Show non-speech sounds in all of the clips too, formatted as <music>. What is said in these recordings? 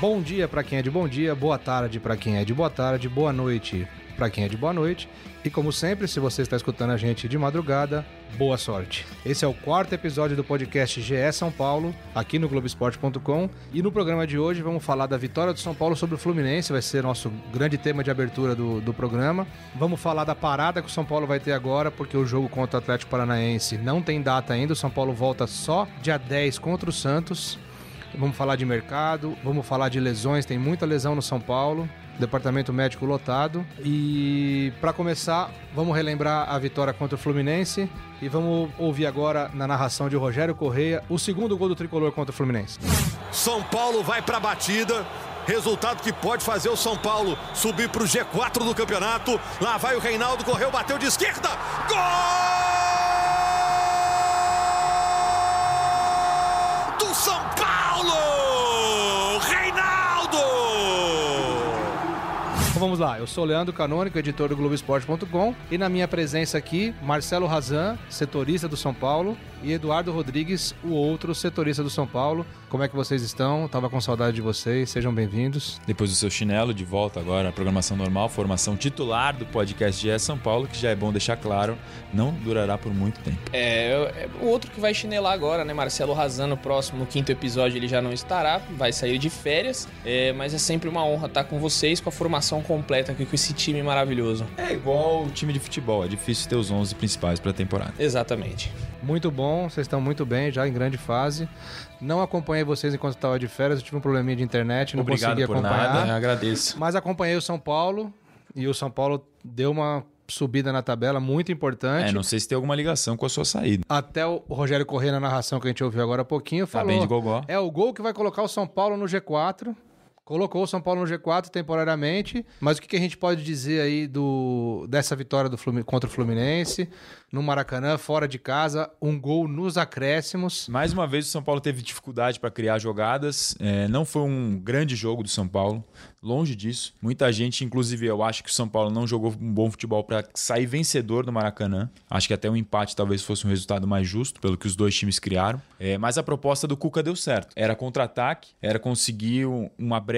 Bom dia para quem é de bom dia, boa tarde para quem é de boa tarde, boa noite para quem é de boa noite. E como sempre, se você está escutando a gente de madrugada, boa sorte. Esse é o quarto episódio do podcast GE São Paulo, aqui no Globoesporte.com. E no programa de hoje vamos falar da vitória do São Paulo sobre o Fluminense, vai ser nosso grande tema de abertura do, do programa. Vamos falar da parada que o São Paulo vai ter agora, porque o jogo contra o Atlético Paranaense não tem data ainda. O São Paulo volta só dia 10 contra o Santos. Vamos falar de mercado, vamos falar de lesões, tem muita lesão no São Paulo departamento médico lotado. E para começar, vamos relembrar a vitória contra o Fluminense e vamos ouvir agora na narração de Rogério Correia o segundo gol do tricolor contra o Fluminense. São Paulo vai para a batida. Resultado que pode fazer o São Paulo subir para o G4 do campeonato. Lá vai o Reinaldo, correu, bateu de esquerda. Gol! Do São vamos lá, eu sou Leandro Canônico, editor do Globoesporte.com e na minha presença aqui, Marcelo Razan, setorista do São Paulo, e Eduardo Rodrigues, o outro setorista do São Paulo. Como é que vocês estão? Tava com saudade de vocês, sejam bem-vindos. Depois do seu chinelo, de volta agora à programação normal, formação titular do podcast GE São Paulo, que já é bom deixar claro, não durará por muito tempo. É, é o outro que vai chinelar agora, né? Marcelo Razan, no próximo, no quinto episódio, ele já não estará, vai sair de férias, é, mas é sempre uma honra estar com vocês, com a formação completa aqui, com esse time maravilhoso. É igual o time de futebol, é difícil ter os 11 principais para a temporada. Exatamente. Muito bom, vocês estão muito bem, já em grande fase. Não acompanhei vocês enquanto estava de férias, eu tive um probleminha de internet, não Obrigado consegui por acompanhar. nada, eu agradeço. Mas acompanhei o São Paulo e o São Paulo deu uma subida na tabela muito importante. É, não sei se tem alguma ligação com a sua saída. Até o Rogério Corrêa na narração que a gente ouviu agora há pouquinho Tá falou. bem de gogó. É o gol que vai colocar o São Paulo no G4. Colocou o São Paulo no G4 temporariamente, mas o que, a gente pode dizer aí do, dessa vitória do contra o Fluminense no Maracanã, fora de casa, um gol nos acréscimos. Mais uma vez o São Paulo teve dificuldade para criar jogadas. É, não foi um grande jogo do São Paulo, longe disso. Muita gente, inclusive eu acho que o São Paulo não jogou um bom futebol para sair vencedor do Maracanã. Acho que até um empate talvez fosse um resultado mais justo pelo que os dois times criaram. É, mas a proposta do Cuca deu certo. Era contra-ataque, era conseguir um- uma brecha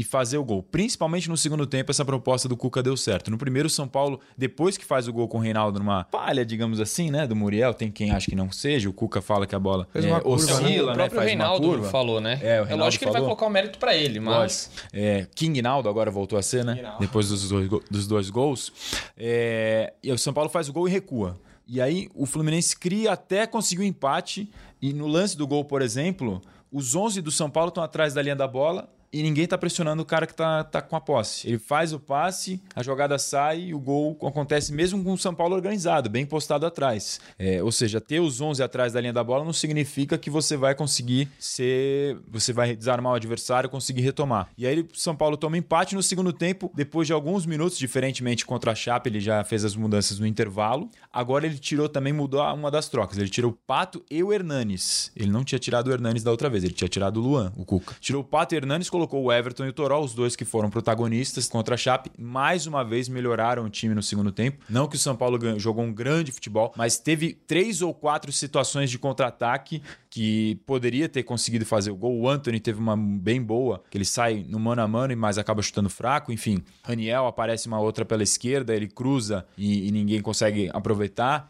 e fazer o gol. Principalmente no segundo tempo, essa proposta do Cuca deu certo. No primeiro, o São Paulo, depois que faz o gol com o Reinaldo numa palha, digamos assim, né, do Muriel, tem quem acha que não seja, o Cuca fala que a bola Fez é, uma curva, né? oscila, o né, próprio faz Reinaldo uma curva. falou, né? É, o Reinaldo lógico que ele vai falou. colocar o mérito pra ele, mas. É, King Naldo agora voltou a ser, né? King. Depois dos dois, dos dois gols. É, e o São Paulo faz o gol e recua. E aí o Fluminense cria até conseguir o empate. E no lance do gol, por exemplo, os 11 do São Paulo estão atrás da linha da bola e ninguém tá pressionando o cara que tá, tá com a posse. Ele faz o passe, a jogada sai e o gol acontece mesmo com o São Paulo organizado, bem postado atrás. É, ou seja, ter os 11 atrás da linha da bola não significa que você vai conseguir ser. Você vai desarmar o adversário conseguir retomar. E aí o São Paulo toma empate no segundo tempo, depois de alguns minutos, diferentemente contra a Chape, ele já fez as mudanças no intervalo. Agora ele tirou também, mudou uma das trocas. Ele tirou o Pato e o Hernanes. Ele não tinha tirado o Hernanes da outra vez, ele tinha tirado o Luan, o Cuca. Tirou o Pato e o Hernanes, colocou o Everton e o Toró, os dois que foram protagonistas contra a Chape. Mais uma vez melhoraram o time no segundo tempo. Não que o São Paulo jogou um grande futebol, mas teve três ou quatro situações de contra-ataque que poderia ter conseguido fazer o gol. O Anthony teve uma bem boa, que ele sai no mano a mano, mas acaba chutando fraco. Enfim, Raniel aparece uma outra pela esquerda, ele cruza e, e ninguém consegue aproveitar.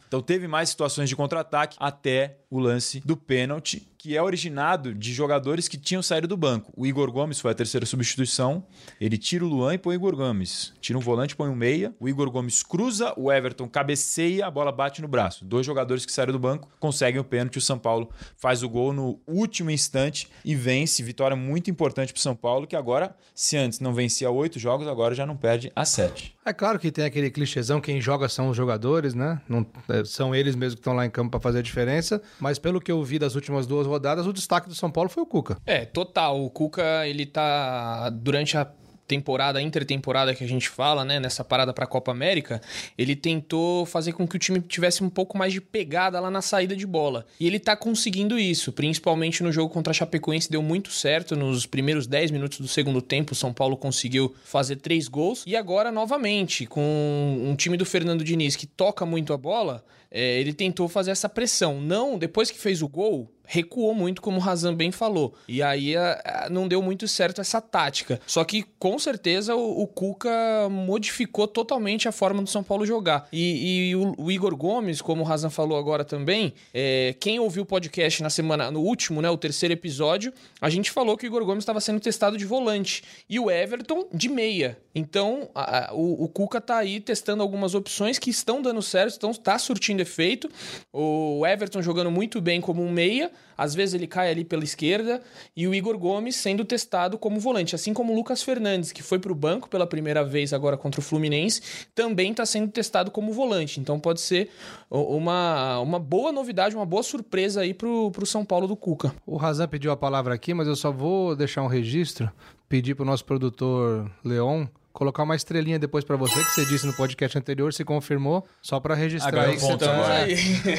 Então teve mais situações de contra-ataque até o lance do pênalti, que é originado de jogadores que tinham saído do banco. O Igor Gomes foi a terceira substituição. Ele tira o Luan e põe o Igor Gomes. Tira um volante, põe um meia. O Igor Gomes cruza, o Everton cabeceia, a bola bate no braço. Dois jogadores que saíram do banco conseguem o pênalti. O São Paulo faz o gol no último instante e vence. Vitória muito importante para o São Paulo, que agora, se antes não vencia oito jogos, agora já não perde a sete. É claro que tem aquele clichêzão, quem joga são os jogadores, né? Não, é, são eles mesmos que estão lá em campo para fazer a diferença. Mas pelo que eu vi das últimas duas rodadas, o destaque do São Paulo foi o Cuca. É, total. O Cuca, ele tá. Durante a temporada, intertemporada que a gente fala, né, nessa parada pra Copa América, ele tentou fazer com que o time tivesse um pouco mais de pegada lá na saída de bola. E ele tá conseguindo isso, principalmente no jogo contra a Chapecoense, deu muito certo. Nos primeiros 10 minutos do segundo tempo, o São Paulo conseguiu fazer três gols. E agora, novamente, com um time do Fernando Diniz que toca muito a bola, é, ele tentou fazer essa pressão. Não, depois que fez o gol, recuou muito, como o Razan bem falou. E aí a, a, não deu muito certo essa tática. Só que com certeza o, o Cuca modificou totalmente a forma do São Paulo jogar. E, e o, o, Igor Gomes, como o Razan falou agora também, é, quem ouviu o podcast na semana, no último, né, o terceiro episódio, a gente falou que o Igor Gomes estava sendo testado de volante e o Everton de meia. Então a, o, o Cuca tá aí testando algumas opções que estão dando certo, estão tá surtindo efeito. O Everton jogando muito bem como um meia, às vezes ele cai ali pela esquerda, e o Igor Gomes sendo testado como volante, assim como o Lucas Fernandes, que foi para o banco pela primeira vez agora contra o Fluminense, também está sendo testado como volante. Então pode ser uma, uma boa novidade, uma boa surpresa aí para o São Paulo do Cuca. O Razan pediu a palavra aqui, mas eu só vou deixar um registro, pedir para o nosso produtor Leon colocar uma estrelinha depois para você, que você disse no podcast anterior, se confirmou, só para registrar aí que você tá, aí.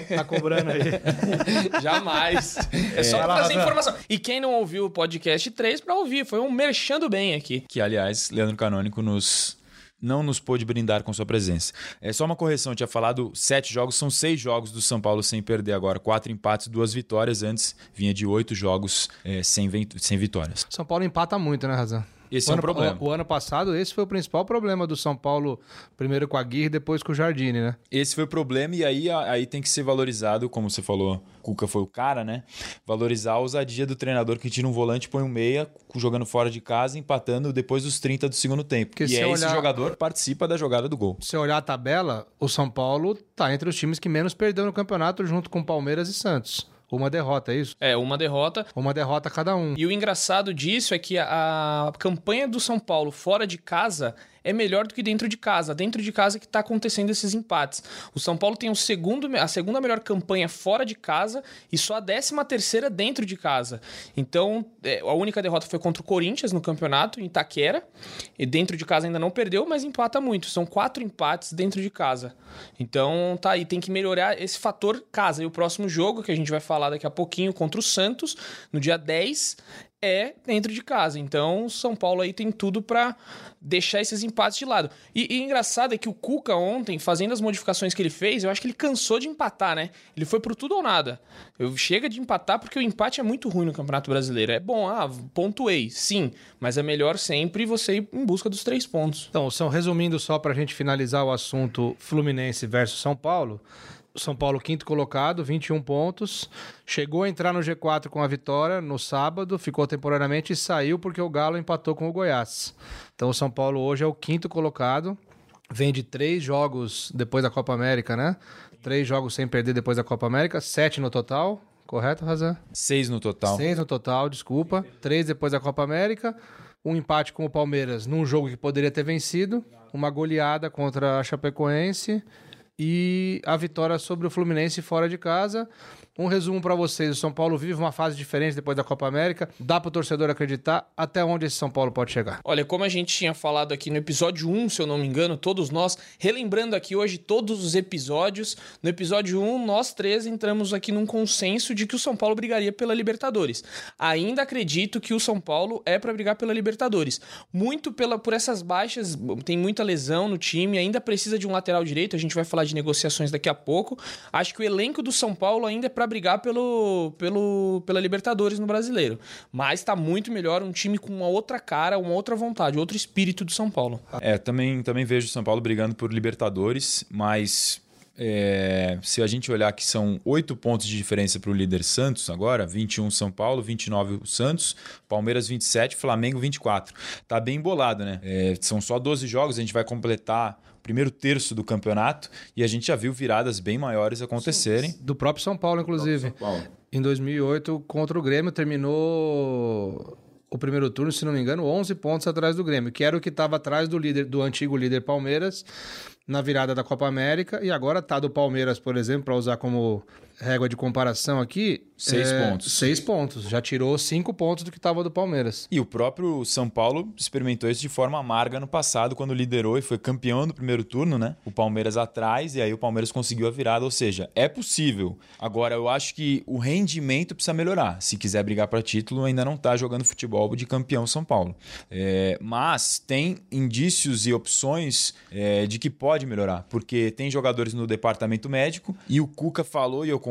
<laughs> tá cobrando aí. <laughs> Jamais. É, só pra trazer informação. E quem não ouviu o podcast 3 para ouvir, foi um merchando bem aqui. Que, aliás, Leandro Canônico nos não nos pôde brindar com sua presença. É só uma correção, eu tinha falado sete jogos, são seis jogos do São Paulo sem perder agora, quatro empates, duas vitórias. Antes vinha de oito jogos é, sem, sem vitórias. São Paulo empata muito, né, Razão? Esse o é um problema. O, o, ano passado, esse foi o principal problema do São Paulo, primeiro com a Guirre, depois com o Jardine, né? Esse foi o problema, e aí, aí tem que ser valorizado, como você falou, Cuca foi o cara, né? Valorizar a ousadia do treinador que tira um volante, põe um meia, jogando fora de casa, empatando depois dos 30 do segundo tempo. Porque e é olhar... esse jogador participa da jogada do gol. Se olhar a tabela, o São Paulo tá entre os times que menos perdeu no campeonato, junto com Palmeiras e Santos. Uma derrota, é isso? É, uma derrota. Uma derrota cada um. E o engraçado disso é que a, a campanha do São Paulo fora de casa é melhor do que dentro de casa. Dentro de casa que está acontecendo esses empates. O São Paulo tem o segundo, a segunda melhor campanha fora de casa e só a décima terceira dentro de casa. Então, é, a única derrota foi contra o Corinthians no campeonato, em Itaquera. E dentro de casa ainda não perdeu, mas empata muito. São quatro empates dentro de casa. Então, tá aí. Tem que melhorar esse fator casa. E o próximo jogo, que a gente vai falar daqui a pouquinho, contra o Santos, no dia 10, é dentro de casa. Então, São Paulo aí tem tudo para deixar esses empates de lado. E, e engraçado é que o Cuca ontem, fazendo as modificações que ele fez, eu acho que ele cansou de empatar, né? Ele foi pro tudo ou nada. Eu chega de empatar porque o empate é muito ruim no Campeonato Brasileiro. É bom, ah, pontuei, sim, mas é melhor sempre você ir em busca dos três pontos. Então, são resumindo só para a gente finalizar o assunto Fluminense versus São Paulo. São Paulo quinto colocado, 21 pontos. Chegou a entrar no G4 com a vitória no sábado, ficou temporariamente e saiu porque o Galo empatou com o Goiás. Então o São Paulo hoje é o quinto colocado. Vem de três jogos depois da Copa América, né? Três jogos sem perder depois da Copa América, sete no total. Correto, Razan? Seis no total. Seis no total, desculpa. Três depois da Copa América. Um empate com o Palmeiras num jogo que poderia ter vencido. Uma goleada contra a Chapecoense e a vitória sobre o Fluminense fora de casa. Um resumo para vocês: o São Paulo vive uma fase diferente depois da Copa América. Dá para o torcedor acreditar até onde esse São Paulo pode chegar. Olha, como a gente tinha falado aqui no episódio 1, se eu não me engano, todos nós, relembrando aqui hoje todos os episódios. No episódio 1, nós três entramos aqui num consenso de que o São Paulo brigaria pela Libertadores. Ainda acredito que o São Paulo é para brigar pela Libertadores. Muito pela, por essas baixas, tem muita lesão no time, ainda precisa de um lateral direito. A gente vai falar de negociações daqui a pouco. Acho que o elenco do São Paulo ainda é para brigar pelo, pelo, pela Libertadores no Brasileiro. Mas está muito melhor um time com uma outra cara, uma outra vontade, outro espírito do São Paulo. É, também, também vejo o São Paulo brigando por Libertadores, mas é, se a gente olhar que são oito pontos de diferença para o líder Santos agora, 21 São Paulo, 29 o Santos, Palmeiras 27, Flamengo 24. Tá bem embolado, né? É, são só 12 jogos, a gente vai completar primeiro terço do campeonato e a gente já viu viradas bem maiores acontecerem. Do próprio São Paulo, inclusive. São Paulo. Em 2008, contra o Grêmio, terminou o primeiro turno, se não me engano, 11 pontos atrás do Grêmio, que era o que estava atrás do líder, do antigo líder Palmeiras na virada da Copa América e agora tá do Palmeiras, por exemplo, para usar como régua de comparação aqui, seis é, pontos. Seis pontos. Já tirou cinco pontos do que estava do Palmeiras. E o próprio São Paulo experimentou isso de forma amarga no passado, quando liderou e foi campeão do primeiro turno, né? O Palmeiras atrás, e aí o Palmeiras conseguiu a virada. Ou seja, é possível. Agora, eu acho que o rendimento precisa melhorar. Se quiser brigar para título, ainda não está jogando futebol de campeão São Paulo. É, mas tem indícios e opções é, de que pode melhorar, porque tem jogadores no departamento médico e o Cuca falou, e eu concordo,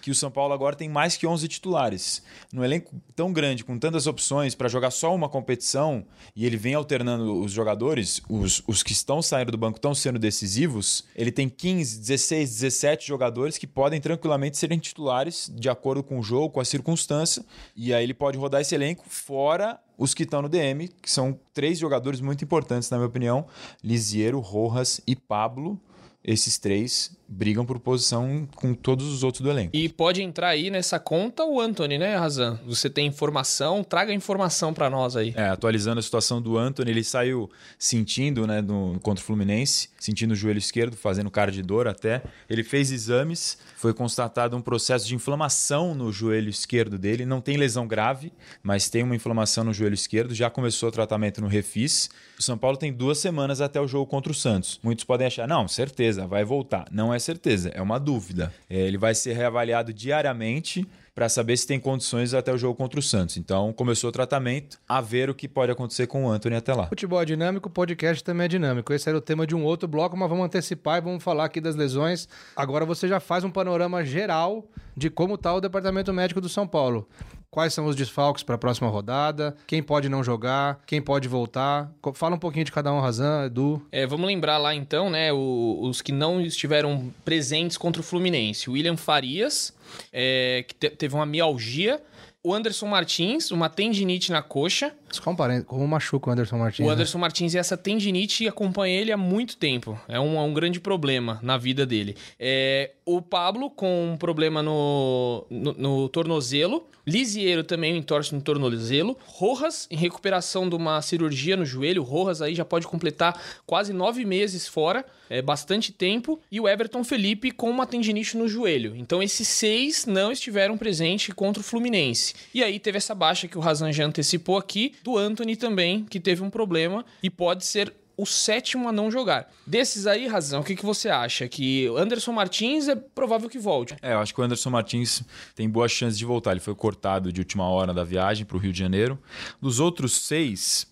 que o São Paulo agora tem mais que 11 titulares. No elenco tão grande, com tantas opções para jogar só uma competição, e ele vem alternando os jogadores, os, os que estão saindo do banco estão sendo decisivos, ele tem 15, 16, 17 jogadores que podem tranquilamente serem titulares de acordo com o jogo, com a circunstância, e aí ele pode rodar esse elenco fora os que estão no DM, que são três jogadores muito importantes, na minha opinião: Lisiero, Rojas e Pablo. Esses três brigam por posição com todos os outros do elenco. E pode entrar aí nessa conta o Anthony, né, Razan? Você tem informação, traga informação para nós aí. É, atualizando a situação do Anthony, ele saiu sentindo, né, no, contra o Fluminense, sentindo o joelho esquerdo, fazendo cara de dor até. Ele fez exames, foi constatado um processo de inflamação no joelho esquerdo dele. Não tem lesão grave, mas tem uma inflamação no joelho esquerdo. Já começou o tratamento no Refis. O São Paulo tem duas semanas até o jogo contra o Santos. Muitos podem achar, não, certeza, vai voltar. Não é certeza, é uma dúvida. É, ele vai ser reavaliado diariamente para saber se tem condições até o jogo contra o Santos. Então, começou o tratamento, a ver o que pode acontecer com o Anthony até lá. Futebol é dinâmico, podcast também é dinâmico. Esse era o tema de um outro bloco, mas vamos antecipar e vamos falar aqui das lesões. Agora você já faz um panorama geral de como está o departamento médico do São Paulo. Quais são os desfalques para a próxima rodada? Quem pode não jogar? Quem pode voltar? Fala um pouquinho de cada um, Razan, Edu. É, vamos lembrar lá então, né, o, os que não estiveram presentes contra o Fluminense. William Farias, é, que te, teve uma mialgia. O Anderson Martins, uma tendinite na coxa. Só um parênteses, como machuca o Anderson Martins? O Anderson né? Martins e essa tendinite acompanha ele há muito tempo. É um, é um grande problema na vida dele. É, o Pablo com um problema no, no, no tornozelo. Lisiero também entorce no tornozelo. Rojas em recuperação de uma cirurgia no joelho. Rojas aí já pode completar quase nove meses fora. É bastante tempo. E o Everton Felipe com uma tendinite no joelho. Então esses seis não estiveram presentes contra o Fluminense. E aí teve essa baixa que o Razan já antecipou aqui do Anthony também, que teve um problema e pode ser o sétimo a não jogar. Desses aí, Razão, o que, que você acha? Que o Anderson Martins é provável que volte. É, eu acho que o Anderson Martins tem boas chances de voltar. Ele foi cortado de última hora da viagem para o Rio de Janeiro. Dos outros seis,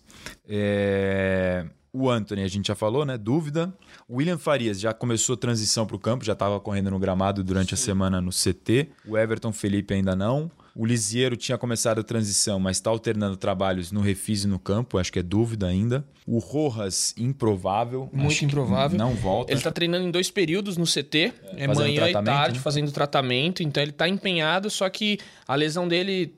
é... o Anthony, a gente já falou, né? Dúvida. O William Farias já começou a transição para o campo, já estava correndo no gramado durante Sim. a semana no CT. O Everton Felipe ainda não. O Lisiero tinha começado a transição, mas está alternando trabalhos no refis e no campo, acho que é dúvida ainda. O Rojas, improvável. Muito improvável. Não volta. Ele está treinando em dois períodos no CT, é, manhã e tarde, né? fazendo tratamento. Então ele está empenhado, só que a lesão dele,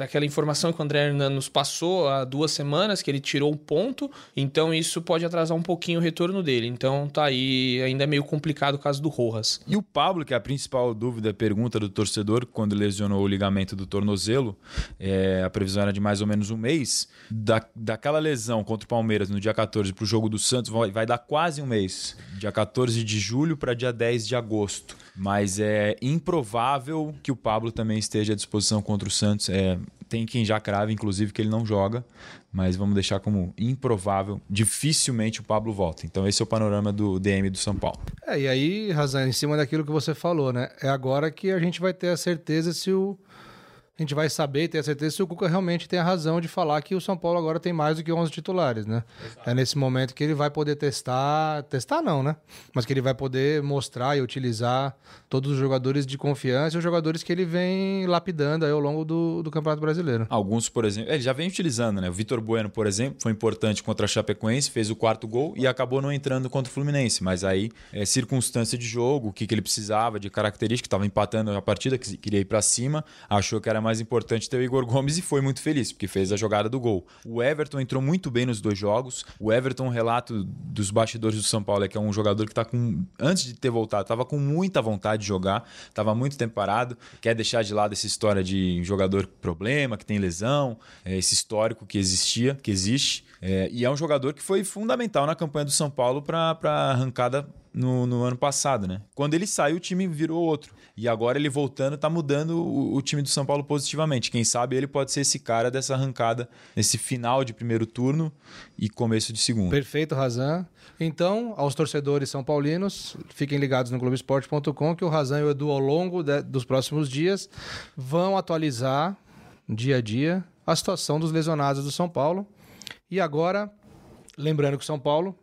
aquela informação que o André Hernan nos passou há duas semanas, que ele tirou um ponto, então isso pode atrasar um pouquinho o retorno dele. Então tá aí, ainda é meio complicado o caso do Rojas. E o Pablo, que é a principal dúvida, pergunta do torcedor, quando lesionou o ligamento do tornozelo, é, a previsão era de mais ou menos um mês. Da, daquela lesão contra o Palmeiras no dia 14 para o jogo do Santos, vai, vai dar quase um mês. Dia 14 de julho para dia 10 de agosto. Mas é improvável que o Pablo também esteja à disposição contra o Santos. É, tem quem já crave, inclusive, que ele não joga, mas vamos deixar como improvável. Dificilmente o Pablo volta. Então, esse é o panorama do DM do São Paulo. É, e aí, Razan, em cima daquilo que você falou, né? É agora que a gente vai ter a certeza se o a gente vai saber e ter a certeza se o Cuca realmente tem a razão de falar que o São Paulo agora tem mais do que 11 titulares, né? Exato. É nesse momento que ele vai poder testar, testar não, né? Mas que ele vai poder mostrar e utilizar todos os jogadores de confiança e os jogadores que ele vem lapidando ao longo do, do Campeonato Brasileiro. Alguns, por exemplo, ele já vem utilizando, né? O Vitor Bueno, por exemplo, foi importante contra a Chapecoense, fez o quarto gol e acabou não entrando contra o Fluminense, mas aí é circunstância de jogo, o que, que ele precisava de característica, estava empatando a partida, queria ir para cima, achou que era mais importante ter o Igor Gomes e foi muito feliz, porque fez a jogada do gol. O Everton entrou muito bem nos dois jogos. O Everton, relato dos bastidores do São Paulo, é que é um jogador que está com. Antes de ter voltado, estava com muita vontade de jogar, estava muito tempo parado, quer deixar de lado essa história de jogador problema, que tem lesão, é, esse histórico que existia, que existe. É, e é um jogador que foi fundamental na campanha do São Paulo para a arrancada no, no, ano passado, né? Quando ele saiu, o time virou outro. E agora ele voltando, tá mudando o, o, time do São Paulo positivamente. Quem sabe ele pode ser esse cara dessa arrancada nesse final de primeiro turno e começo de segundo. Perfeito, Razan. Então, aos torcedores são paulinos, fiquem ligados no Globoesporte.com que o Razan e o Edu, ao longo de, dos próximos dias, vão atualizar dia a dia a situação dos lesionados do São Paulo. E agora, lembrando que o São Paulo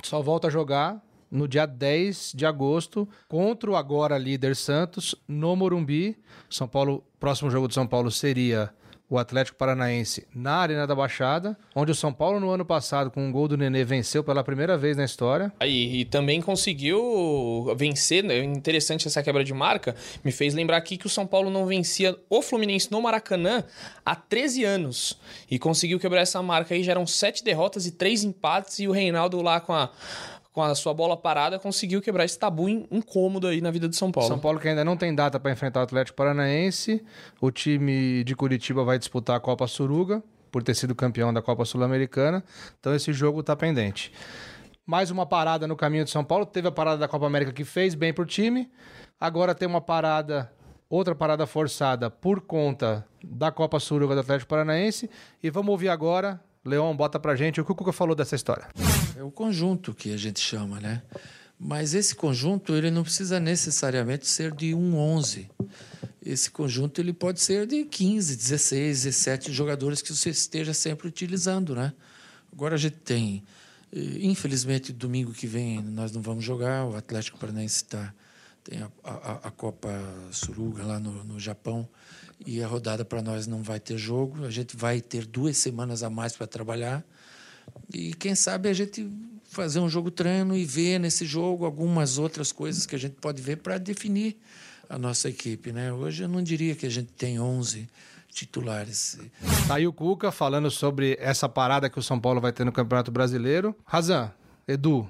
só volta a jogar no dia 10 de agosto, contra o agora líder Santos, no Morumbi. São Paulo, próximo jogo de São Paulo seria o Atlético Paranaense na Arena da Baixada, onde o São Paulo no ano passado, com um gol do Nenê, venceu pela primeira vez na história. Aí, e também conseguiu vencer, né? interessante essa quebra de marca, me fez lembrar aqui que o São Paulo não vencia o Fluminense no Maracanã há 13 anos, e conseguiu quebrar essa marca aí, já eram sete derrotas e três empates, e o Reinaldo lá com a com a sua bola parada, conseguiu quebrar esse tabu incômodo aí na vida de São Paulo. São Paulo que ainda não tem data para enfrentar o Atlético Paranaense. O time de Curitiba vai disputar a Copa Suruga, por ter sido campeão da Copa Sul-Americana. Então esse jogo está pendente. Mais uma parada no caminho de São Paulo. Teve a parada da Copa América que fez bem pro time. Agora tem uma parada, outra parada forçada por conta da Copa Suruga do Atlético Paranaense. E vamos ouvir agora Leon, bota pra gente o que o Cuca falou dessa história. É o conjunto que a gente chama, né? Mas esse conjunto ele não precisa necessariamente ser de um 11. Esse conjunto ele pode ser de 15, 16, 17 jogadores que você esteja sempre utilizando, né? Agora a gente tem, eh, infelizmente, domingo que vem nós não vamos jogar. O Atlético Paranaense está tem a, a, a, Copa Suruga lá no, no Japão e a rodada para nós não vai ter jogo. A gente vai ter duas semanas a mais para trabalhar e quem sabe a gente fazer um jogo treino e ver nesse jogo algumas outras coisas que a gente pode ver para definir a nossa equipe, né? Hoje eu não diria que a gente tem 11 titulares. Tá aí o Cuca falando sobre essa parada que o São Paulo vai ter no Campeonato Brasileiro. Razan, Edu,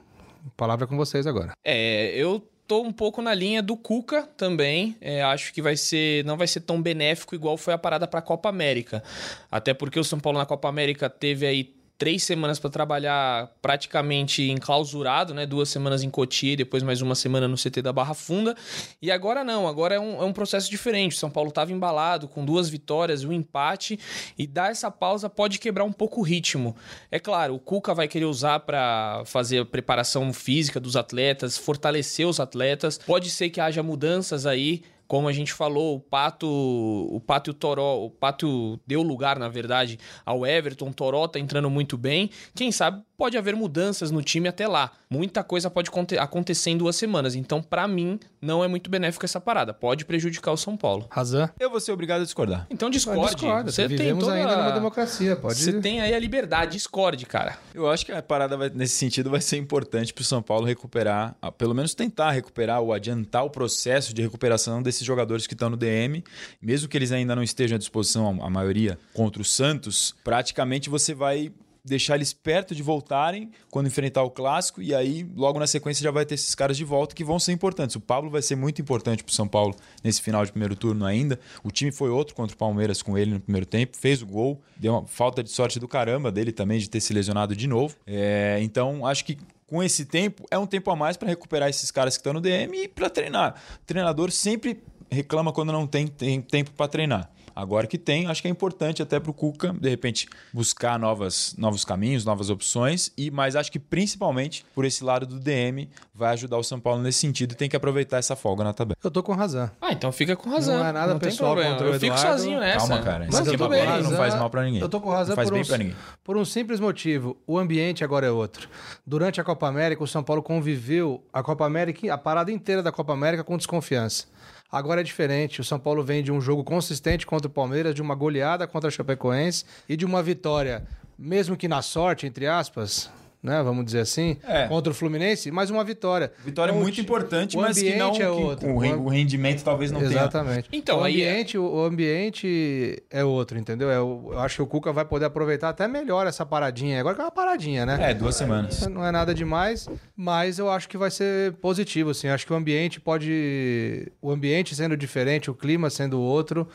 palavra com vocês agora. É, eu tô um pouco na linha do Cuca também. É, acho que vai ser, não vai ser tão benéfico igual foi a parada para a Copa América. Até porque o São Paulo na Copa América teve aí três semanas para trabalhar praticamente enclausurado, né? Duas semanas em Cotia e depois mais uma semana no CT da Barra Funda. E agora não, agora é um, é um processo diferente. O São Paulo estava embalado com duas vitórias, um empate e dar essa pausa pode quebrar um pouco o ritmo. É claro, o Cuca vai querer usar para fazer a preparação física dos atletas, fortalecer os atletas. Pode ser que haja mudanças aí como a gente falou, o Pato, o Pato e o Toró, o Pato deu lugar, na verdade, ao Everton, o Toró tá entrando muito bem. Quem sabe pode haver mudanças no time até lá. Muita coisa pode acontecer em duas semanas. Então, para mim, não é muito benéfico essa parada. Pode prejudicar o São Paulo. Razão. Eu vou ser obrigado a discordar. Então discorde. discorda. Você Vivemos toda... ainda numa democracia. Pode... Você tem aí a liberdade. Discorde, cara. Eu acho que a parada vai, nesse sentido vai ser importante pro São Paulo recuperar, pelo menos tentar recuperar ou adiantar o processo de recuperação desses jogadores que estão no DM. Mesmo que eles ainda não estejam à disposição, a maioria, contra o Santos, praticamente você vai deixar eles perto de voltarem quando enfrentar o clássico e aí logo na sequência já vai ter esses caras de volta que vão ser importantes. O Pablo vai ser muito importante para o São Paulo nesse final de primeiro turno ainda. O time foi outro contra o Palmeiras com ele no primeiro tempo, fez o gol, deu uma falta de sorte do caramba dele também de ter se lesionado de novo. É, então acho que com esse tempo é um tempo a mais para recuperar esses caras que estão no DM e para treinar. O treinador sempre reclama quando não tem, tem tempo para treinar. Agora que tem, acho que é importante até para o Cuca, de repente, buscar novas, novos caminhos, novas opções, e mas acho que principalmente por esse lado do DM vai ajudar o São Paulo nesse sentido e tem que aproveitar essa folga na tabela. Eu tô com razão. Ah, então fica com razão. Não é nada não pessoal tem problema. Eu fico sozinho nessa. Calma, cara. Mas eu tô bem. Não faz mal para ninguém. Eu tô com razão não faz por, bem um, para ninguém. por um simples motivo. O ambiente agora é outro. Durante a Copa América, o São Paulo conviveu a Copa América, a parada inteira da Copa América com desconfiança. Agora é diferente. O São Paulo vem de um jogo consistente contra o Palmeiras, de uma goleada contra a Chapecoense e de uma vitória, mesmo que na sorte, entre aspas, né, vamos dizer assim, é. contra o Fluminense, mais uma vitória. Vitória então, muito importante, mas que não é outro. Que o rendimento talvez não Exatamente. tenha. Exatamente. Então, o é- ambiente, é... o ambiente é outro, entendeu? É, eu acho que o Cuca vai poder aproveitar até melhor essa paradinha. Agora que é uma paradinha, né? É, duas semanas. Não é nada demais, mas eu acho que vai ser positivo, assim. Acho que o ambiente pode... O ambiente sendo diferente, o clima sendo outro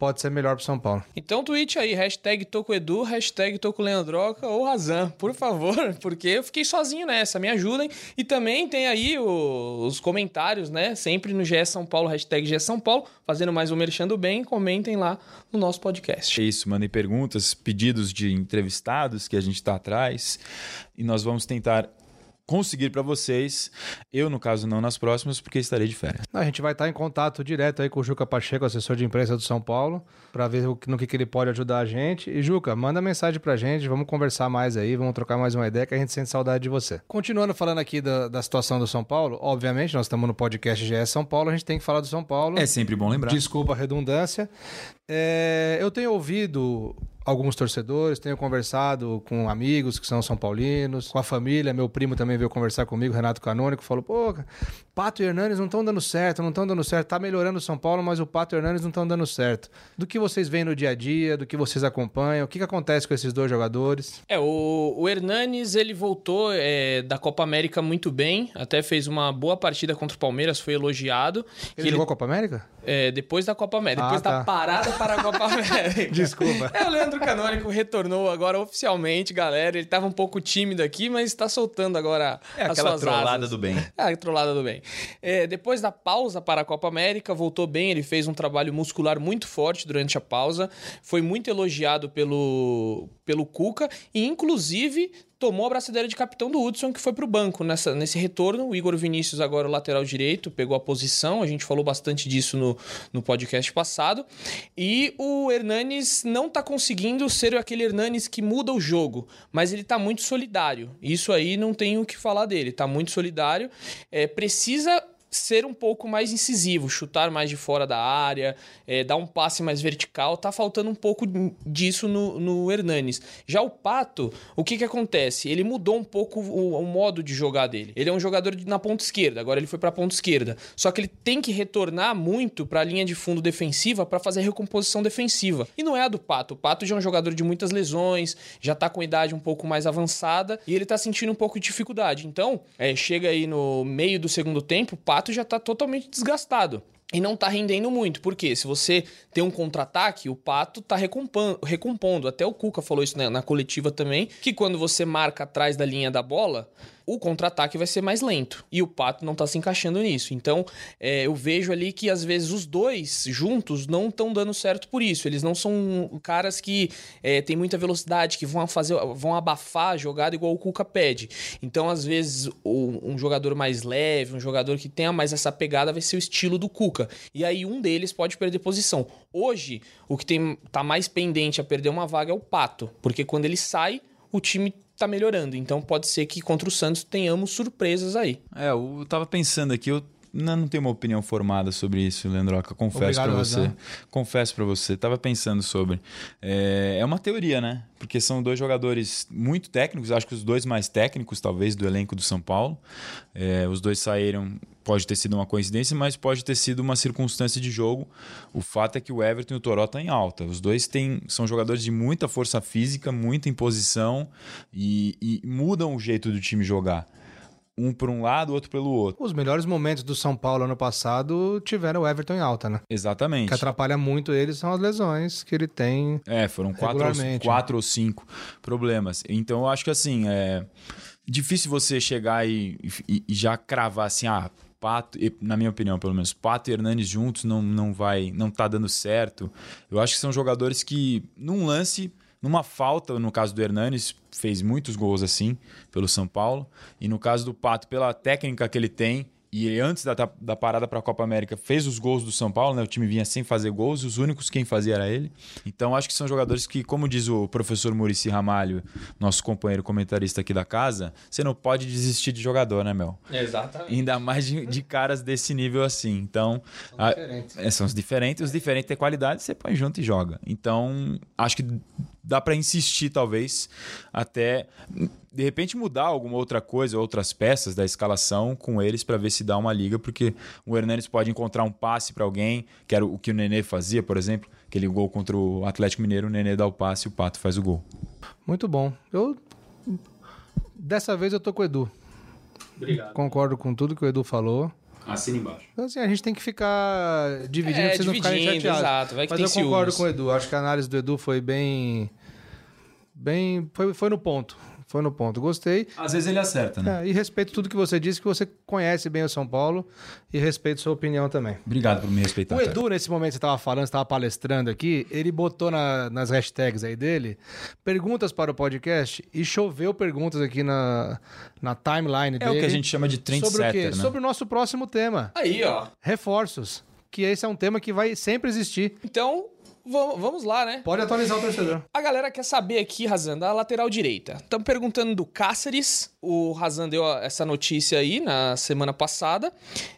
pode ser melhor para São Paulo. Então tweet aí, hashtag Tocoedu, hashtag Tocoleandroca ou Razan, por favor, <laughs> porque eu fiquei sozinho nessa, me ajudem. E também tem aí o, os comentários, né, sempre no GE São Paulo, hashtag GE São Paulo, fazendo mais um Merchando Bem, comentem lá no nosso podcast. É isso, mandem perguntas, pedidos de entrevistados que a gente está atrás e nós vamos tentar conseguir para vocês. Eu, no caso, não nas próximas, porque estarei de férias. A gente vai estar em contato direto aí com o Juca Pacheco, assessor de imprensa do São Paulo, para ver no que, que ele pode ajudar a gente. E, Juca, manda mensagem pra gente, vamos conversar mais aí, vamos trocar mais uma ideia, que a gente sente saudade de você. Continuando falando aqui da, da situação do São Paulo, obviamente, nós estamos no podcast GS São Paulo, a gente tem que falar do São Paulo. É sempre bom lembrar. Desculpa a redundância. É, eu tenho ouvido alguns torcedores, tenho conversado com amigos que são são paulinos, com a família, meu primo também veio conversar comigo, Renato Canônico, falou, pô, Pato e Hernanes não estão dando certo, não estão dando certo, tá melhorando o São Paulo, mas o Pato e Hernanes não estão dando certo. Do que vocês veem no dia a dia, do que vocês acompanham, o que, que acontece com esses dois jogadores? É, o, o Hernanes, ele voltou é, da Copa América muito bem, até fez uma boa partida contra o Palmeiras, foi elogiado. Ele jogou a Copa América? É, depois da Copa América, depois Ah, tá. da parada para a Copa <laughs> América. Desculpa. É, o Leandro Canônico retornou agora oficialmente, galera. Ele tava um pouco tímido aqui, mas está soltando agora É as aquela suas trollada asas. do bem. É, a trollada do bem. É, depois da pausa para a Copa América, voltou bem. Ele fez um trabalho muscular muito forte durante a pausa. Foi muito elogiado pelo, pelo Cuca e, inclusive, tomou a braçadeira de capitão do Hudson, que foi para o banco nessa, nesse retorno. O Igor Vinícius, agora o lateral direito, pegou a posição. A gente falou bastante disso no, no podcast passado. E o Hernanes não está conseguindo ser aquele Hernanes que muda o jogo, mas ele está muito solidário. Isso aí não tem o que falar dele. Está muito solidário. É, precisa ser um pouco mais incisivo, chutar mais de fora da área, é, dar um passe mais vertical. Tá faltando um pouco disso no, no Hernanes. Já o Pato, o que que acontece? Ele mudou um pouco o, o modo de jogar dele. Ele é um jogador de- na ponta esquerda, agora ele foi pra ponta esquerda. Só que ele tem que retornar muito pra linha de fundo defensiva para fazer a recomposição defensiva. E não é a do Pato. O Pato já é um jogador de muitas lesões, já tá com idade um pouco mais avançada e ele tá sentindo um pouco de dificuldade. Então, é, chega aí no meio do segundo tempo, o Pato já tá totalmente desgastado. E não tá rendendo muito, porque se você tem um contra-ataque, o Pato tá recompan- recompondo. Até o Cuca falou isso na, na coletiva também, que quando você marca atrás da linha da bola, o contra-ataque vai ser mais lento. E o Pato não tá se encaixando nisso. Então, é, eu vejo ali que às vezes os dois juntos não estão dando certo por isso. Eles não são caras que é, têm muita velocidade, que vão fazer, vão abafar a jogada igual o Cuca pede. Então, às vezes, um jogador mais leve, um jogador que tenha mais essa pegada, vai ser o estilo do Cuca. E aí um deles pode perder posição. Hoje, o que tem, tá mais pendente a perder uma vaga é o Pato, porque quando ele sai, o time tá melhorando. Então pode ser que contra o Santos tenhamos surpresas aí. É, eu tava pensando aqui, eu não, tenho uma opinião formada sobre isso, Leandroca. Confesso pra você. Razan. Confesso pra você. Tava pensando sobre. É, é uma teoria, né? Porque são dois jogadores muito técnicos, acho que os dois mais técnicos, talvez, do elenco do São Paulo. É, os dois saíram. Pode ter sido uma coincidência, mas pode ter sido uma circunstância de jogo. O fato é que o Everton e o Toró estão em alta. Os dois têm, são jogadores de muita força física, muita imposição e, e mudam o jeito do time jogar. Um por um lado, outro pelo outro. Os melhores momentos do São Paulo ano passado tiveram o Everton em alta, né? O Exatamente. que atrapalha muito ele são as lesões que ele tem. É, foram quatro, ou, Regularmente, quatro ou cinco problemas. Então eu acho que assim, é difícil você chegar e, e- e já cravar assim, ah, Pato, na minha opinião, pelo menos, Pato e Hernanes juntos não, não vai, não tá dando certo. Eu acho que são jogadores que, num lance, numa falta, no caso do Hernanes, fez muitos gols assim pelo São Paulo. E no caso do Pato, pela técnica que ele tem, e antes da, da parada para a Copa América, fez os gols do São Paulo, né? O time vinha sem fazer gols, e os únicos quem fazia era ele. Então, acho que são jogadores que, como diz o professor Murici Ramalho, nosso companheiro comentarista aqui da casa, você não pode desistir de jogador, né, Mel? Exatamente. Ainda mais de, de caras desse nível assim. Então, a- diferentes. é, são os diferentes. Os diferentes têm qualidade, você põe junto e joga. Então, acho que dá pra insistir, talvez, até de repente mudar alguma outra coisa, outras peças da escalação com eles pra ver se dá uma liga, porque o Hernandes pode encontrar um passe pra alguém, que era o que o Nenê fazia, por exemplo, aquele gol contra o Atlético Mineiro, o Nenê dá o passe e o Pato faz o gol. Muito bom. Eu. Dessa vez eu tô com o Edu. Obrigado. Concordo com tudo que o Edu falou. Assina embaixo. Então, assim, a gente tem que ficar dividindo É, pra vocês não ficarem dividindo, chateados. exato. Vai que Mas tem eu concordo ciúmes. com o Edu. Acho que a análise do Edu foi bem. Bem. Foi, foi no ponto. Foi no ponto. Gostei. Às vezes ele acerta, né? É, e respeito tudo que você disse, que você conhece bem o São Paulo e respeito sua opinião também. Obrigado por me respeitar. O Edu, nesse momento que você estava falando, você estava palestrando aqui, ele botou na- nas hashtags aí dele perguntas para o podcast e choveu perguntas aqui na, na timeline É dele. o que a gente chama de Sobre o quê? trendsetter, né? Sobre o nosso próximo tema, Aí, ó. reforços. Que esse é um tema que vai sempre existir. Então, vamos lá, né? Pode atualizar o torcedor. A galera quer saber aqui, Razan, da lateral direita. Estão perguntando do Cáceres. O Razan deu essa notícia aí na semana passada.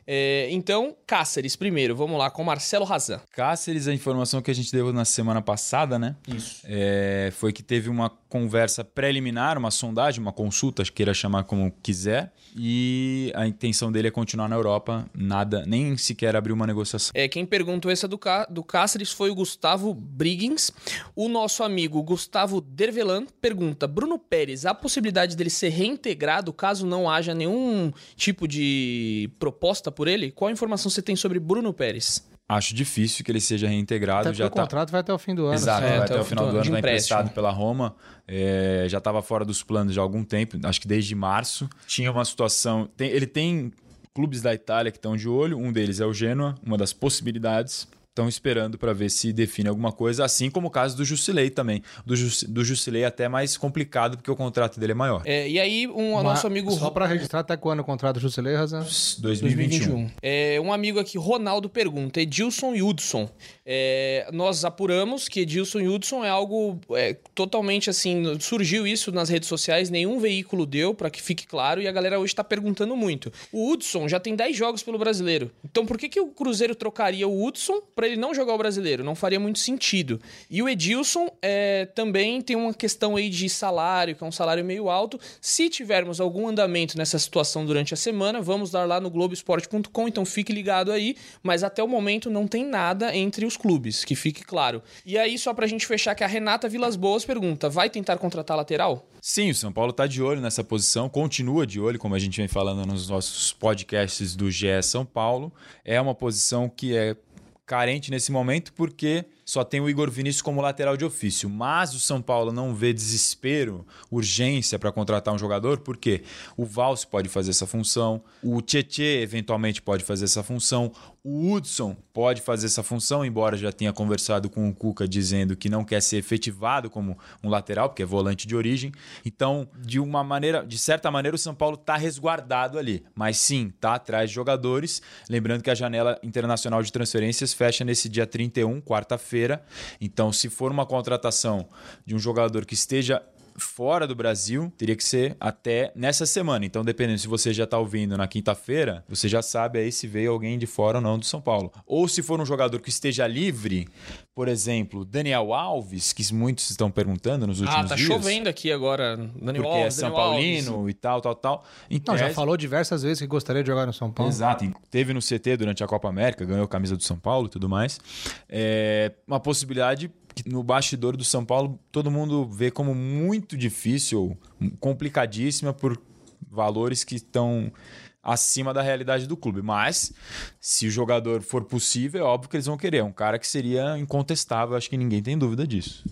É, então, Cáceres, primeiro, vamos lá com Marcelo Razan. Cáceres, a informação que a gente deu na semana passada, né? Isso. É, foi que teve uma conversa preliminar, uma sondagem, uma consulta, queira chamar como quiser, e a intenção dele é continuar na Europa, nada, nem sequer abrir uma negociação. É, quem perguntou essa do, Cá- do Cáceres foi o Gustavo Briggs. O nosso amigo Gustavo Dervelan pergunta: Bruno Pérez, há possibilidade dele ser reintegrado caso não haja nenhum tipo de proposta por ele? Qual a informação você tem sobre Bruno Pérez? Acho difícil que ele seja reintegrado, Até já o tá contrato vai até o fim do ano. Exato, É, vai até até o final do ano, está emprestado pela Roma. É, já estava fora dos planos já há algum tempo, acho que desde março. Tinha uma situação. tem- ele tem clubes da Itália que estão de olho, um deles é o Genoa, uma das possibilidades. Estão esperando para ver se define alguma coisa, assim como o caso do Jusilei também. Do, Jus, do Jusilei é até mais complicado porque o contrato dele é maior. É, e aí, um Mas nosso amigo. Só para registrar até quando o contrato do Jusilei, Razan? 2021. É, um amigo aqui, Ronaldo, pergunta: Edilson e Hudson. É, nós apuramos que Edilson e Hudson é algo é, totalmente assim. Surgiu isso nas redes sociais, nenhum veículo deu, para que fique claro, e a galera hoje tá perguntando muito. O Hudson já tem 10 jogos pelo brasileiro. Então por que, que o Cruzeiro trocaria o Hudson para ele não jogar o brasileiro? Não faria muito sentido. E o Edilson é, também tem uma questão aí de salário, que é um salário meio alto. Se tivermos algum andamento nessa situação durante a semana, vamos dar lá no Globoesporte.com, então fique ligado aí. Mas até o momento não tem nada entre os clubes, que fique claro. E aí, só pra gente fechar, que a Renata Vilas Boas pergunta: vai tentar contratar lateral? Sim, o São Paulo está de olho nessa posição, continua de olho, como a gente vem falando nos nossos podcasts do GE São Paulo. É uma posição que é carente nesse momento porque só tem o Igor Vinícius como lateral de ofício. Mas o São Paulo não vê desespero, urgência para contratar um jogador, porque o Valse pode fazer essa função, o Tietê eventualmente pode fazer essa função, o Hudson pode fazer essa função, embora já tenha conversado com o Cuca dizendo que não quer ser efetivado como um lateral, porque é volante de origem. Então, de uma maneira, de certa maneira, o São Paulo está resguardado ali. Mas sim, está atrás de jogadores. Lembrando que a janela internacional de transferências fecha nesse dia 31, quarta-feira. Então, se for uma contratação de um jogador que esteja fora do Brasil, teria que ser até nessa semana. Então, dependendo se você já está ouvindo na quinta-feira, você já sabe aí se veio alguém de fora ou não do São Paulo. Ou se for um jogador que esteja livre, por exemplo, Daniel Alves, que muitos estão perguntando nos últimos Ah, tá dias. chovendo aqui agora. Daniel Porque é Alves, São Daniel Paulino Alves. e tal, tal, tal. Em Não, já falou diversas vezes que gostaria de jogar no São Paulo. Exato, teve no CT durante a Copa América, ganhou a camisa do São Paulo e tudo mais. É uma possibilidade no bastidor do São Paulo todo mundo vê como muito difícil, complicadíssima por valores que estão acima da realidade do clube. Mas se o jogador for possível, é óbvio que eles vão querer. É um cara que seria incontestável, acho que ninguém tem dúvida disso.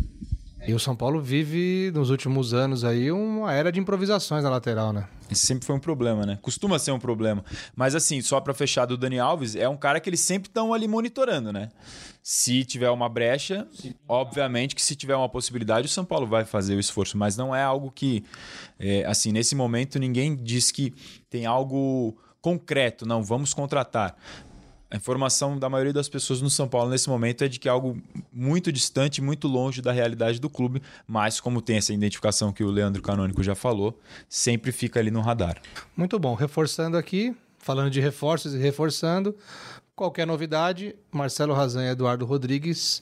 E o São Paulo vive, nos últimos anos aí, uma era de improvisações na lateral, né? Sempre foi um problema, né? Costuma ser um problema. Mas assim, só pra fechar do Dani Alves, é um cara que eles sempre estão ali monitorando, né? Se tiver uma brecha, obviamente que se tiver uma possibilidade, o São Paulo vai fazer o esforço. Mas não é algo que, é, assim, nesse momento ninguém diz que tem algo concreto. Não, vamos contratar. A informação da maioria das pessoas no São Paulo nesse momento é de que é algo muito distante, muito longe da realidade do clube, mas como tem essa identificação que o Leandro Canônico já falou, sempre fica ali no radar. Muito bom. Reforçando aqui, falando de reforços e reforçando, qualquer novidade, Marcelo Razan e Eduardo Rodrigues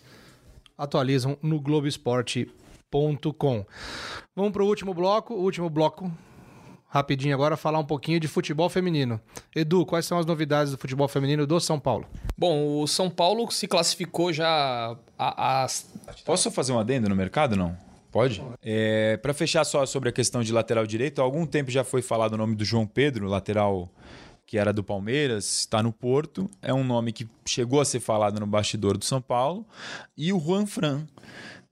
atualizam no Globoesporte.com. Vamos para o último bloco. O último bloco, rapidinho agora, falar um pouquinho de futebol feminino. Edu, quais são as novidades do futebol feminino do São Paulo? Bom, o São Paulo se classificou já a- as Posso fazer um adendo no mercado, não? Pode? É, para fechar só sobre a questão de lateral direito, há algum tempo já foi falado o nome do João Pedro, lateral que era do Palmeiras, está no Porto. É um nome que chegou a ser falado no bastidor do São Paulo. E o Juan Fran,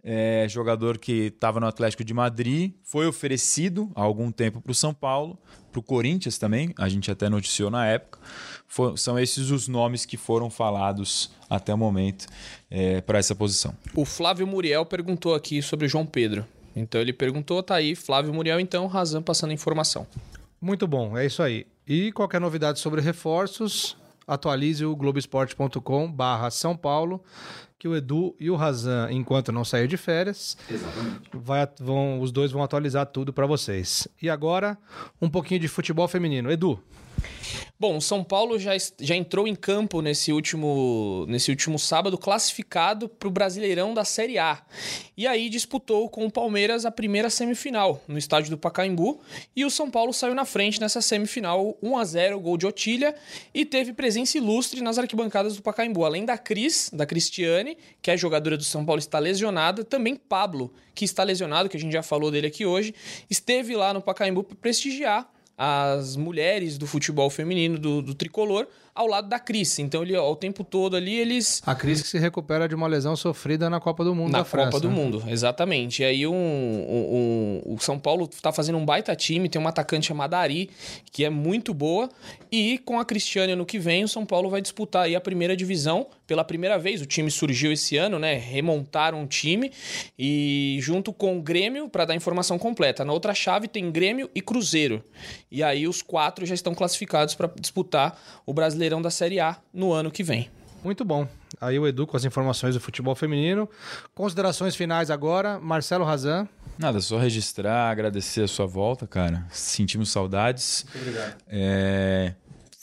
é, jogador que estava no Atlético de Madrid, foi oferecido há algum tempo para o São Paulo, para o Corinthians também, a gente até noticiou na época. For, são esses os nomes que foram falados até o momento é, para essa posição. O Flávio Muriel perguntou aqui sobre o João Pedro. Então ele perguntou, tá aí, Flávio Muriel, então, Razan passando a informação. Muito bom, é isso aí. E qualquer novidade sobre reforços, atualize o globesport.com barra São Paulo, que o Edu e o Razan, enquanto não sair de férias, vai, vão, os dois vão atualizar tudo para vocês. E agora, um pouquinho de futebol feminino. Edu, Bom, o São Paulo já, já entrou em campo nesse último, nesse último sábado, classificado para o Brasileirão da Série A. E aí disputou com o Palmeiras a primeira semifinal, no estádio do Pacaembu. E o São Paulo saiu na frente nessa semifinal, 1 a 0 gol de Otília, e teve presença ilustre nas arquibancadas do Pacaembu. Além da Cris, da Cristiane, que é jogadora do São Paulo, está lesionada, também Pablo, que está lesionado, que a gente já falou dele aqui hoje, esteve lá no Pacaembu para prestigiar as mulheres do futebol feminino do, do tricolor ao lado da Cris. Então, ele, o tempo todo ali, eles. A Cris que se recupera de uma lesão sofrida na Copa do Mundo na da França. Copa do né? Mundo, exatamente. E aí, um, um, um, o São Paulo tá fazendo um baita time, tem uma atacante chamada Ari, que é muito boa. E com a Cristiane no que vem, o São Paulo vai disputar aí a primeira divisão. Pela primeira vez, o time surgiu esse ano, né? Remontaram o time. E junto com o Grêmio, para dar informação completa. Na outra chave tem Grêmio e Cruzeiro. E aí, os quatro já estão classificados para disputar o brasileiro Brasileirão da Série A no ano que vem. Muito bom. Aí o Edu com as informações do futebol feminino. Considerações finais agora, Marcelo Razan. Nada, só registrar, agradecer a sua volta, cara. Sentimos saudades. Muito obrigado. É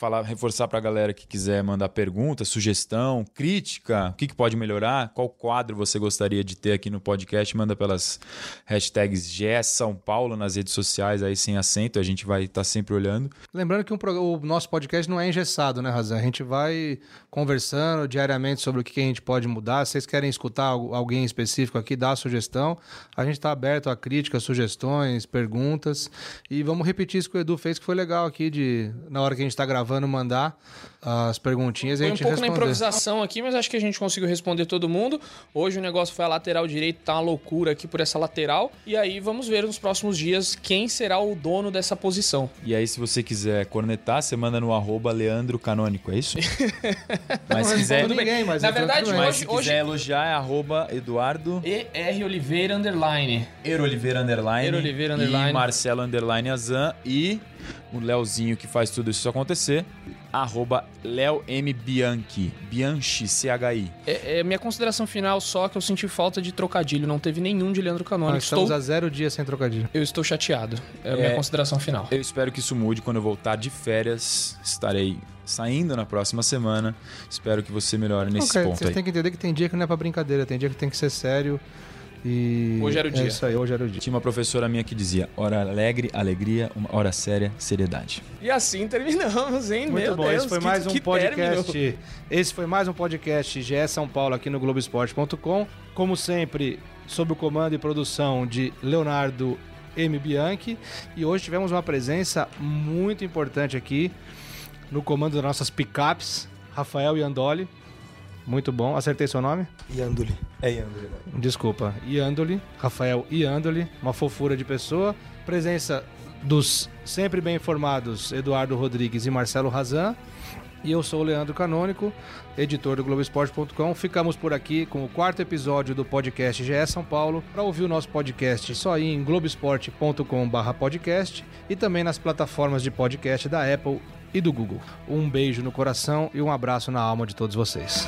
falar, reforçar para a galera que quiser mandar pergunta, sugestão, crítica, o que, que, pode melhorar, qual quadro você gostaria de ter aqui no podcast, manda pelas hashtags GS São Paulo nas redes sociais aí sem acento, a gente vai estar tá sempre olhando. Lembrando que um, o nosso podcast não é engessado, né, Razan? A gente vai conversando diariamente sobre o que a gente pode mudar. Se vocês querem escutar alguém específico aqui, dá a sugestão. A gente está aberto a críticas, sugestões, perguntas. E vamos repetir isso que o Edu fez, que foi legal aqui de na hora que a gente está gravando gravando mandar as perguntinhas e foi a gente um pouco responder. na improvisação aqui, mas acho que a gente conseguiu responder todo mundo. Hoje o negócio foi a lateral direito, tá uma loucura aqui por essa lateral. E aí vamos ver nos próximos dias quem será o dono dessa posição. E aí, se você quiser cornetar, você manda no arroba Leandro Canônico, é isso? <laughs> mas se quiser. Ninguém, mas Na verdade, bem. Mas hoje- se quiser elogiar, é arroba Eduardo ER Oliveira Underline. Er Oliveira Underline. Er Oliveira Underline. E Marcelo Underline Azan. E o Leozinho que faz tudo isso acontecer. Arroba Leo M. Bianchi. Bianchi, C-H-I. É, é minha consideração final só que eu senti falta de trocadilho. Não teve nenhum de Leandro Canônico. Nós estamos Estou, a zero dias sem trocadilho. Eu estou chateado. É a minha É. consideração final. Eu espero que isso mude quando eu voltar de férias. Estarei saindo na próxima semana. Espero que você melhore nesse Ok, ponto vocês aí. têm que entender que tem dia que não é pra brincadeira, tem dia que tem que ser sério. E. Hoje era o dia. É isso aí, hoje era o dia. Tinha uma professora minha que dizia: hora alegre, alegria, uma hora séria, seriedade. E assim terminamos, hein? Muito Meu bom, Deus, esse foi que- mais um podcast. término. Esse foi mais um podcast GE São Paulo aqui no Globoesporte.com. Como sempre, sob o comando e produção de Leonardo M. Bianchi. E hoje tivemos uma presença muito importante aqui no comando das nossas picapes, Rafael Iandoli. Muito bom. Acertei seu nome? Yanduli. É Yanduli. Desculpa, Iandoli, Rafael Iandoli, uma fofura de pessoa. Presença dos sempre bem informados Eduardo Rodrigues e Marcelo Razan. E eu sou o Leandro Canônico, editor do Globoesporte.com. Ficamos por aqui com o quarto episódio do podcast GE São Paulo. Para ouvir o nosso podcast, só ir em globesport.com/podcast e também nas plataformas de podcast da Apple e do Google. Um beijo no coração e um abraço na alma de todos vocês.